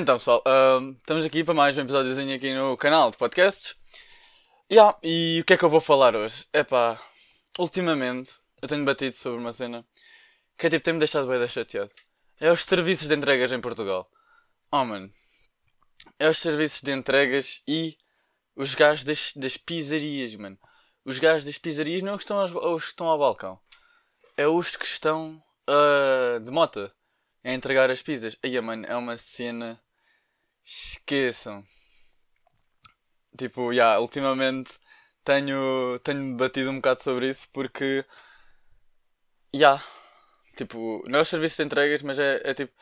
Então, pessoal, ahm, estamos aqui para mais um episódiozinho aqui no canal de podcasts. Yeah, e o que é que eu vou falar hoje? Epá, ultimamente eu tenho batido sobre uma cena que é tipo, tem-me deixado bem chateado. É os serviços de entregas em Portugal. Oh, mano. É os serviços de entregas e os gajos das, das pizzarias, mano. Os gajos das pizzarias não é os que estão, aos, os que estão ao balcão. É os que estão ah, de moto a entregar as pizzas. Aí, mano, é uma cena. Esqueçam. Tipo, já, yeah, ultimamente tenho, tenho debatido um bocado sobre isso porque. Já. Yeah, tipo, não é os serviços de entregas, mas é, é tipo.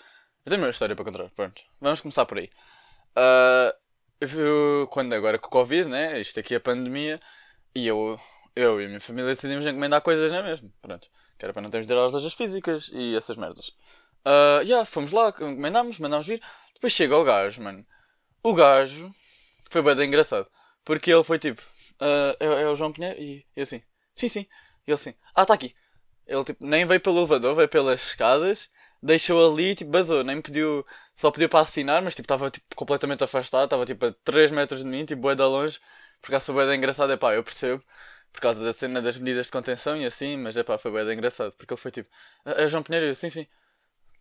Eu tenho uma história para contar. Pronto, vamos começar por aí. Uh, eu, quando agora com o Covid, né? Isto aqui é a pandemia. E eu, eu e a minha família decidimos encomendar coisas, não é mesmo? Pronto. Que era para não termos de ir às lojas físicas e essas merdas. Uh, yeah, fomos lá, encomendámos, mandámos vir. Depois chega o gajo, mano. O gajo foi bem engraçado. Porque ele foi tipo, uh, é, é, o João Pinheiro? E eu assim, sim, sim. E ele assim, ah, está aqui. Ele tipo, nem veio pelo elevador, veio pelas escadas, deixou ali, tipo, basou, nem pediu, só pediu para assinar, mas tipo, estava tipo, completamente afastado, estava tipo a 3 metros de mim, tipo, bué da longe. Por acaso foi bem engraçado, é pá, eu percebo. Por causa da cena das medidas de contenção e assim, mas é pá, foi bem engraçado. Porque ele foi tipo, é o João Pinheiro? E eu, sim, sim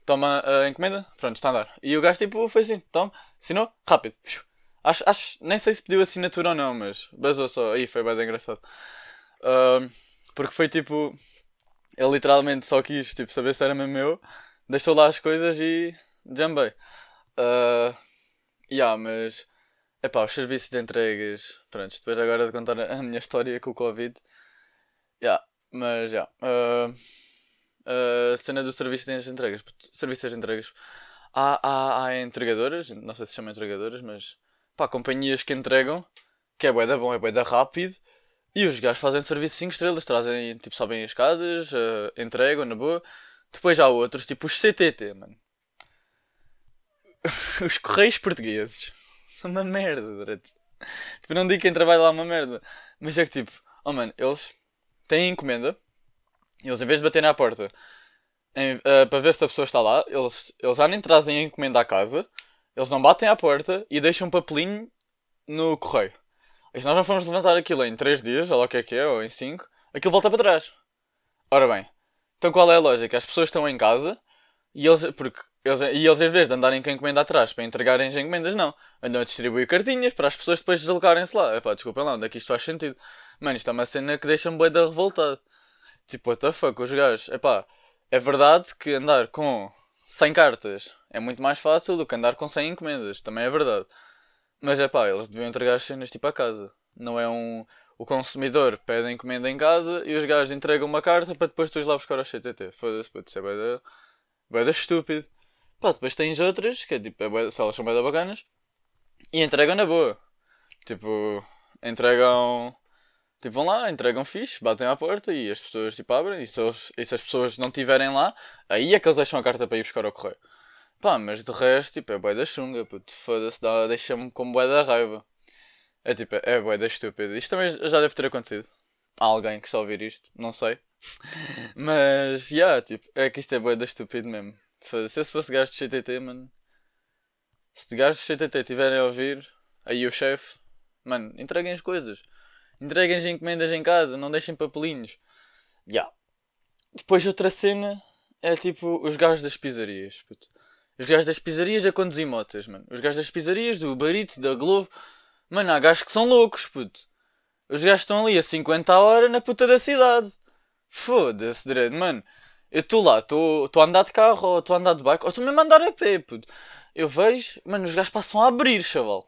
toma a encomenda, pronto, está a andar. E o gajo tipo foi assim, toma, assinou, rápido. Acho, acho, nem sei se pediu assinatura ou não, mas basou só. Aí foi bem engraçado. Uh, porque foi tipo. Ele literalmente só quis tipo, saber se era mesmo meu, deixou lá as coisas e jambei. Uh, yeah, mas. Epá, os serviços de entregas. Pronto, depois agora de contar a minha história com o Covid. Yeah, mas já. Yeah, uh, cena do serviço de entregas. Serviços de entregas. Há, há, há entregadoras, não sei se chamam entregadoras, mas pá, companhias que entregam, que é bué da bom, é bué da rápido, e os gajos fazem serviço 5 estrelas, trazem, tipo, sobem as escadas, uh, entregam na boa. Depois há outros, tipo os CTT, mano. os Correios Portugueses são uma merda, direito. Tipo, não digo quem trabalha lá é uma merda, mas é que tipo, oh mano, eles têm encomenda eles, em vez de baterem à porta em, uh, para ver se a pessoa está lá, eles, eles já nem trazem a encomenda à casa, eles não batem à porta e deixam um papelinho no correio. E se nós não formos levantar aquilo em 3 dias, ou lá o que é que é, ou em 5, aquilo volta para trás. Ora bem, então qual é a lógica? As pessoas estão em casa e eles, porque eles, e eles em vez de andarem com a encomenda atrás para entregarem as encomendas, não. Andam a distribuir cartinhas para as pessoas depois deslocarem-se lá. Epá, desculpem lá, onde é que isto faz sentido? Mano, isto é uma cena que deixa-me bem da revoltado. Tipo, what the fuck, os gajos. Epá, é verdade que andar com 100 cartas é muito mais fácil do que andar com 100 encomendas. Também é verdade. Mas é pá, eles deviam entregar as cenas tipo a casa. Não é um. O consumidor pede a encomenda em casa e os gajos entregam uma carta para depois tu ir lá buscar ao CTT. Foda-se, pode ser bem da. bem da estúpido. Pá, depois tens outras que é tipo, é se elas são bem da bacanas e entregam na boa. Tipo, entregam Tipo, vão lá, entregam fixe, batem à porta e as pessoas tipo abrem. E se, eles, e se as pessoas não estiverem lá, aí é que eles deixam a carta para ir buscar ao correio. Pá, mas de resto, tipo, é boé da chunga, puto. Foda-se, deixa-me com boé da raiva. É tipo, é boé da estúpida. Isto também já deve ter acontecido. Há alguém que está a ouvir isto, não sei. mas, já, yeah, tipo, é que isto é boé da estúpido mesmo. Se eu fosse gajo de CTT, mano. Se gajos de CTT estiverem a ouvir, aí o chefe, mano, entreguem as coisas. Entreguem as encomendas em casa, não deixem papelinhos. Yeah. Depois outra cena é tipo os gajos das pizzarias. Puto. Os gajos das pizzarias a conduzir motas, mano. Os gajos das pizzarias, do Eats, da Globo. Mano, há gajos que são loucos, puto. Os gajos estão ali a 50 a hora na puta da cidade. Foda-se, direito, mano. Eu estou lá, estou a andar de carro, ou estou a andar de bike, ou estou mesmo a andar a pé, puto. Eu vejo, mano, os gajos passam a abrir, chaval.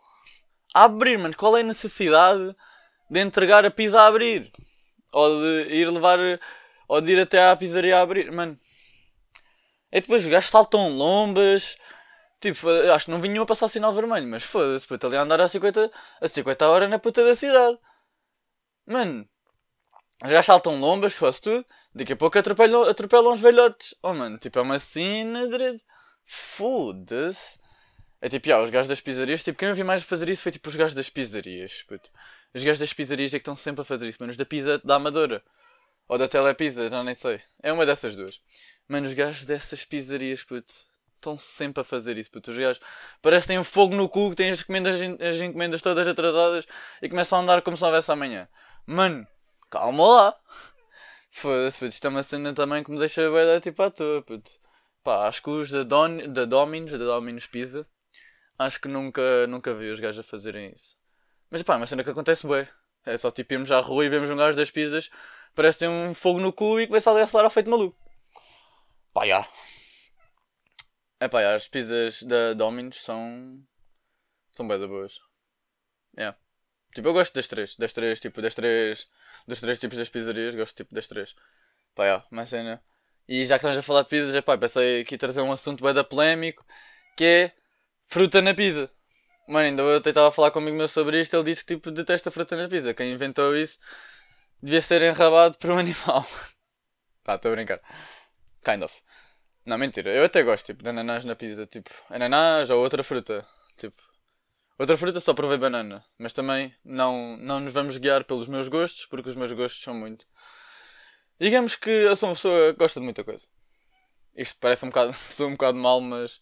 A abrir, mano. Qual é a necessidade de entregar a pizza a abrir. Ou de ir levar. Ou de ir até à pizzaria a abrir. Mano. E depois os gajos saltam lombas. Tipo, acho que não vinham a passar o sinal vermelho, mas foda-se, puta, ali a andar a 50, a 50 horas na puta da cidade. Mano, gajos saltam lombas, fosse tudo. Daqui a pouco atropelam, atropelam os velhotes. Oh, mano, tipo, é uma cena de. Foda-se. É tipo, ah, os gajos das pizzarias, tipo, quem eu vi mais fazer isso foi tipo os gajos das pizzarias, puto. Os gajos das pizzarias é que estão sempre a fazer isso, menos da pizza da Amadora. Ou da Telepizza, já nem sei. É uma dessas duas. Mano, os gajos dessas pizzarias, puto. Estão sempre a fazer isso, puto. Os gajos parece que têm um fogo no cu, têm as encomendas, as encomendas todas atrasadas e começam a andar como se não houvesse amanhã. Mano, calma lá. Foda-se, puto. Isto é uma cena também que me deixa bem tipo à toa, puto. Pá, acho que os da, Don, da Dominos, da Dominos Pizza, acho que nunca, nunca vi os gajos a fazerem isso. Mas pá, é uma cena que acontece bem. É só tipo irmos à rua e vemos um gajo das pizzas, parece que tem um fogo no cu e começa a acelerar feito maluco. Pá, já. É pá, as pizzas da Domino's são. são bem da boas. É. Yeah. Tipo, eu gosto das três. Das três, tipo, das três. Dos três tipos das pizzarias, gosto tipo das três. Pá, yeah, uma cena. E já que estamos a falar de pizzas, é pá, pensei aqui trazer um assunto bem da polémico que é fruta na pizza. Mano, ainda eu tentava falar comigo meu sobre isto, ele disse que tipo detesta fruta na pizza. Quem inventou isso devia ser enrabado por um animal. Pá, estou a brincar. Kind of. Não, mentira. Eu até gosto, tipo, de ananás na pizza. Tipo, ananás ou outra fruta. Tipo, outra fruta só provei banana. Mas também não, não nos vamos guiar pelos meus gostos, porque os meus gostos são muito. Digamos que eu sou uma pessoa que gosta de muita coisa. Isto parece um bocado, sou um bocado mal, mas.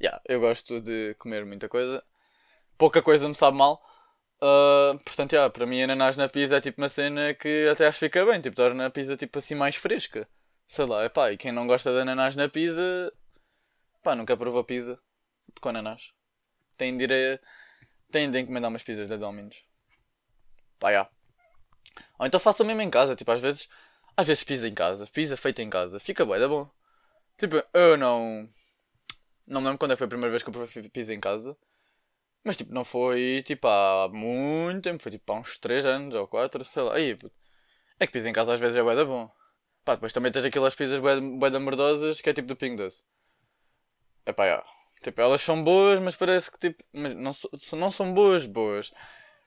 Yeah, eu gosto de comer muita coisa. Pouca coisa me sabe mal. Uh, portanto, yeah, para mim, ananás na pizza é tipo uma cena que até acho que fica bem. Tipo, torna a pizza tipo assim mais fresca sei lá, é e quem não gosta de ananás na pizza, pá, nunca provou pizza com ananás. Tem de ir a, tem de encomendar umas pizzas da Domino's. Pá, já. Ou então faça mesmo em casa, tipo, às vezes, às vezes pizza em casa, pizza feita em casa, fica bem, é bom. Tipo, eu não, não me lembro quando é foi a primeira vez que eu provei pizza em casa. Mas tipo, não foi tipo há muito tempo, foi tipo há uns 3 anos ou 4, sei lá. Aí, é que pizza em casa às vezes é bem bom. Pá, depois também tens aquelas pizzas bué da merdosas que é tipo do Ping Doce. É pá, já. Tipo, elas são boas, mas parece que tipo. Não, não são boas, boas.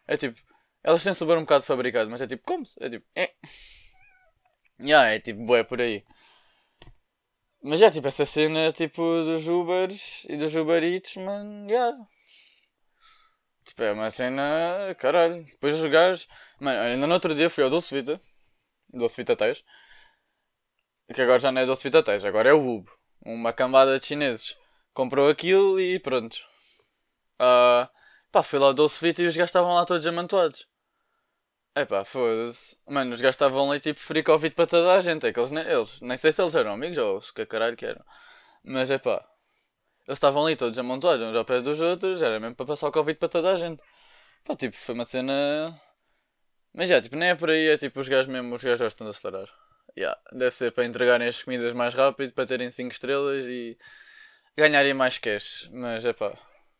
É tipo. Elas têm sabor um bocado fabricado, mas é tipo, como-se? É tipo, é. Yeah, é tipo, boé por aí. Mas é tipo, essa cena tipo dos Ubers e dos Uber Eats, man, yeah. Tipo, é uma cena, caralho. Depois os gajos. Mano, ainda no outro dia fui ao Dulce Vita. Dulce Vita Teix que agora já não é Doce Vita Teix, agora é o Ubo. Uma cambada de chineses. Comprou aquilo e pronto. Uh, pá, fui lá ao Doce Vita e os gajos estavam lá todos amantoados. É pá, foda-se. Mano, os gajos estavam ali tipo free Covid para toda a gente. É que eles, nem, eles, nem sei se eles eram amigos ou se que caralho que eram. Mas é pá. Eles estavam ali todos amontoados uns ao pé dos outros. Era mesmo para passar o Covid para toda a gente. Pá, tipo, foi uma cena. Mas já, tipo, nem é por aí. É tipo, os gajos mesmo, os gajos gostam de acelerar. Yeah, deve ser para entregarem as comidas mais rápido, para terem 5 estrelas e ganharem mais cash. Mas é pá,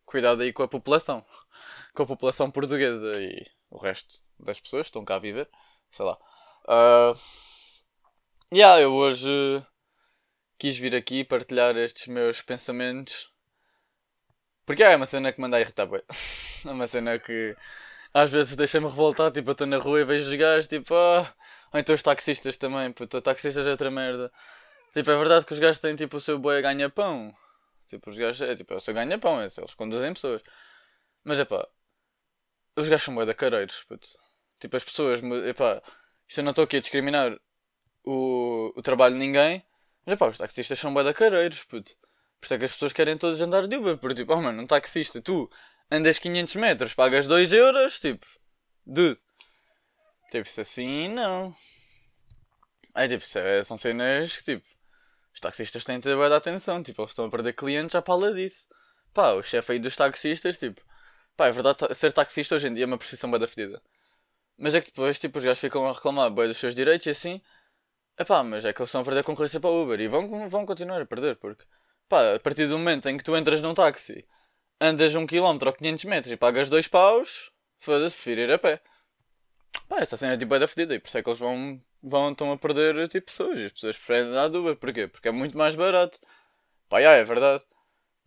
cuidado aí com a população. Com a população portuguesa e o resto das pessoas que estão cá a viver. Sei lá. Uh, yeah, eu hoje quis vir aqui partilhar estes meus pensamentos. Porque é uma cena que me anda a irritar, bem. É uma cena que às vezes deixa-me revoltar. Tipo, eu estou na rua e vejo os gajos, tipo, ah. Ou então os taxistas também, puto, os taxistas é outra merda. Tipo, é verdade que os gajos têm tipo o seu boi ganha-pão. Tipo, os gajos, é tipo, é o seu ganha-pão, é, eles conduzem pessoas. Mas é pá, os gajos são boi da careiros, puto. Tipo, as pessoas, é pá, isto eu não estou aqui a discriminar o, o trabalho de ninguém. Mas pá, os taxistas são boi da careiros, puto. Por isso é que as pessoas querem todos andar de Uber. Porque tipo, oh mano, um taxista, tu andas 500 metros, pagas 2 euros, tipo, dude. Tipo, isso assim, não. Aí, tipo, é, são cenas que, tipo, os taxistas têm de ter boa atenção. Tipo, eles estão a perder clientes à pala disso. Pá, o chefe aí dos taxistas, tipo, pá, é verdade, ser taxista hoje em dia é uma profissão bem da fedida. Mas é que depois, tipo, os gajos ficam a reclamar bem dos seus direitos e assim. É pá, mas é que eles estão a perder a concorrência para o Uber e vão, vão continuar a perder, porque, pá, a partir do momento em que tu entras num táxi, andas um quilómetro ou 500 metros e pagas dois paus, foda-se, prefiro ir a pé. Pá, essa cena é tipo é da fedida e por isso é que eles vão, vão estão a perder tipo pessoas. As pessoas preferem dar Uber. Porquê? Porque é muito mais barato. Pá, já, é verdade.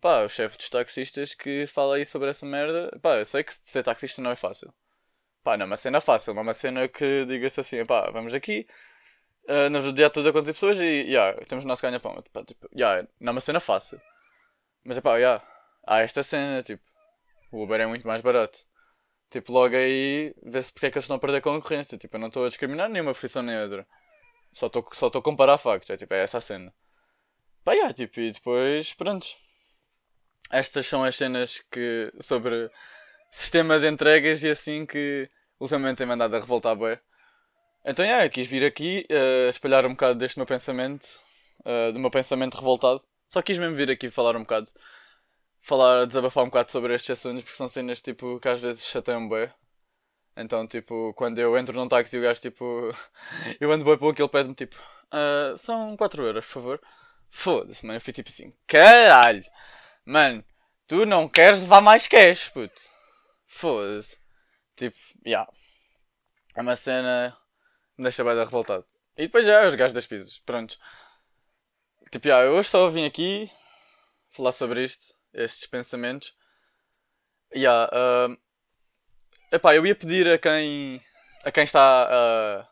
Pá, o chefe dos taxistas que fala aí sobre essa merda. Pá, eu sei que ser taxista não é fácil. Pá, não é uma cena fácil, não é uma cena que diga-se assim, pá, vamos aqui, uh, nos dia todo a acontecer pessoas e, yeah, temos o nosso ganha-pão. Pá, tipo, yeah, não é uma cena fácil. Mas, pá, já, yeah, há esta cena, tipo, o Uber é muito mais barato. Tipo, logo aí vê-se porque é que eles estão a perder concorrência. Tipo, eu não estou a discriminar nenhuma profissão nem outra. Só estou só a comparar factos. É tipo, é essa a cena. Pá, yeah, tipo, e depois, pronto. estas são as cenas que sobre sistema de entregas e assim que ultimamente tem mandado a revoltar bem. Então, yeah, eu quis vir aqui uh, espalhar um bocado deste meu pensamento, uh, do meu pensamento revoltado. Só quis mesmo vir aqui falar um bocado, falar, desabafar um bocado sobre estes assuntos, porque são cenas tipo que às vezes chateiam bem. Então, tipo, quando eu entro num táxi e o gajo, tipo, eu ando bem pouco, ele pede-me, tipo, uh, são 4 euros, por favor. Foda-se, mano, eu fui tipo assim, caralho, mano, tu não queres levar mais cash, puto. Foda-se. Tipo, já. Yeah. É uma cena deixa bem revoltado. E depois já, os gajos das pizzas, pronto. Tipo, já, eu hoje só vim aqui falar sobre isto, estes pensamentos. E yeah, uh, epá, eu ia pedir a quem, a quem está uh,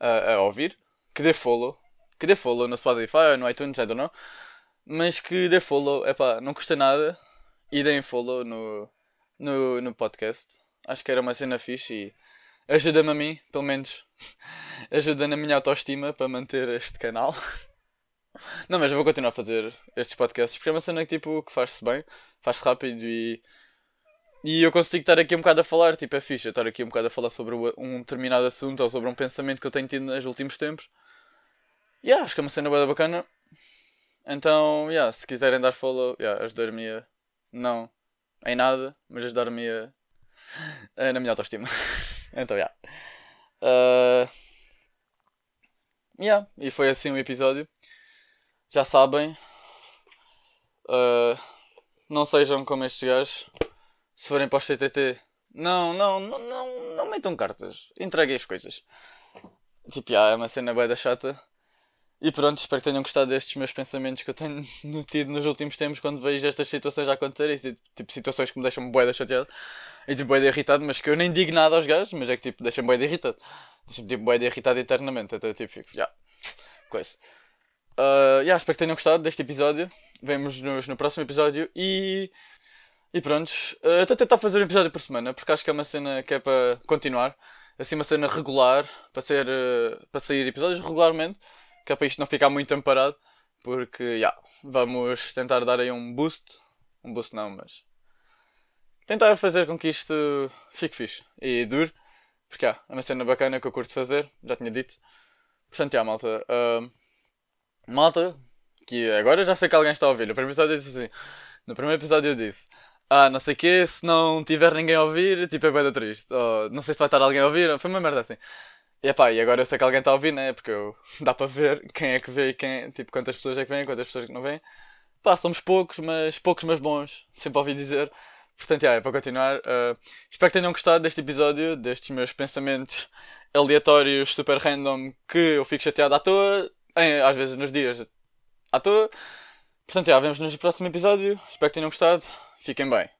a, a ouvir que dê follow. Que dê follow no Spotify no iTunes, I don't know. Mas que dê follow, epá, não custa nada. E deem follow no, no, no podcast. Acho que era uma cena fixe e ajuda-me a mim, pelo menos. ajuda na minha autoestima para manter este canal. Não, mas eu vou continuar a fazer estes podcasts porque é uma cena que, tipo, que faz-se bem, faz-se rápido e. E eu consigo estar aqui um bocado a falar, tipo, é fixe, estar aqui um bocado a falar sobre um determinado assunto ou sobre um pensamento que eu tenho tido nos últimos tempos. E yeah, acho que é uma cena bem bacana. Então, yeah, se quiserem dar follow, yeah, ajudar-me a. Não em nada, mas ajudar-me a. a na minha autoestima. então, yeah. Uh... Yeah, e foi assim o episódio. Já sabem. Uh... Não sejam como estes gajos. Se forem para o CTT, não, não, não, não, não metam cartas. Entreguem as coisas. Tipo, yeah, é uma cena bué da chata. E pronto, espero que tenham gostado destes meus pensamentos que eu tenho tido nos últimos tempos quando vejo estas situações a acontecerem. Tipo, situações que me deixam bué chateado e tipo bué irritado, mas que eu nem digo nada aos gajos, mas é que tipo, deixam de irritado. Deixam tipo de irritado eternamente. Então tipo, fico, já, yeah, coisa. Uh, yeah, espero que tenham gostado deste episódio. Vemo-nos no próximo episódio e. E prontos. Uh, estou a tentar fazer um episódio por semana porque acho que é uma cena que é para continuar. Assim, uma cena regular para, ser, uh, para sair episódios regularmente que é para isto não ficar muito amparado, porque, yeah, vamos tentar dar aí um boost, um boost não, mas tentar fazer com que isto fique fixe e dure, porque, yeah, é uma cena bacana que eu curto fazer, já tinha dito. Portanto, já, malta, uh, malta, que agora já sei que alguém está a ouvir, no primeiro episódio eu disse assim, no primeiro episódio eu disse, ah, não sei o quê, se não tiver ninguém a ouvir, tipo, é bem triste. Ou, não sei se vai estar alguém a ouvir, foi uma merda assim. E, epá, e agora eu sei que alguém está a ouvir, né? Porque eu, dá para ver quem é que vê e quem, tipo, quantas pessoas é que vêm, quantas pessoas que não vêm. Pá, somos poucos, mas poucos, mas bons. Sempre ouvi dizer. Portanto, yeah, é para continuar. Uh, espero que tenham gostado deste episódio, destes meus pensamentos aleatórios, super random, que eu fico chateado à toa, em, às vezes nos dias à toa. Portanto, yeah, vemos nos no próximo episódio. Espero que tenham gostado. Fiquem bem.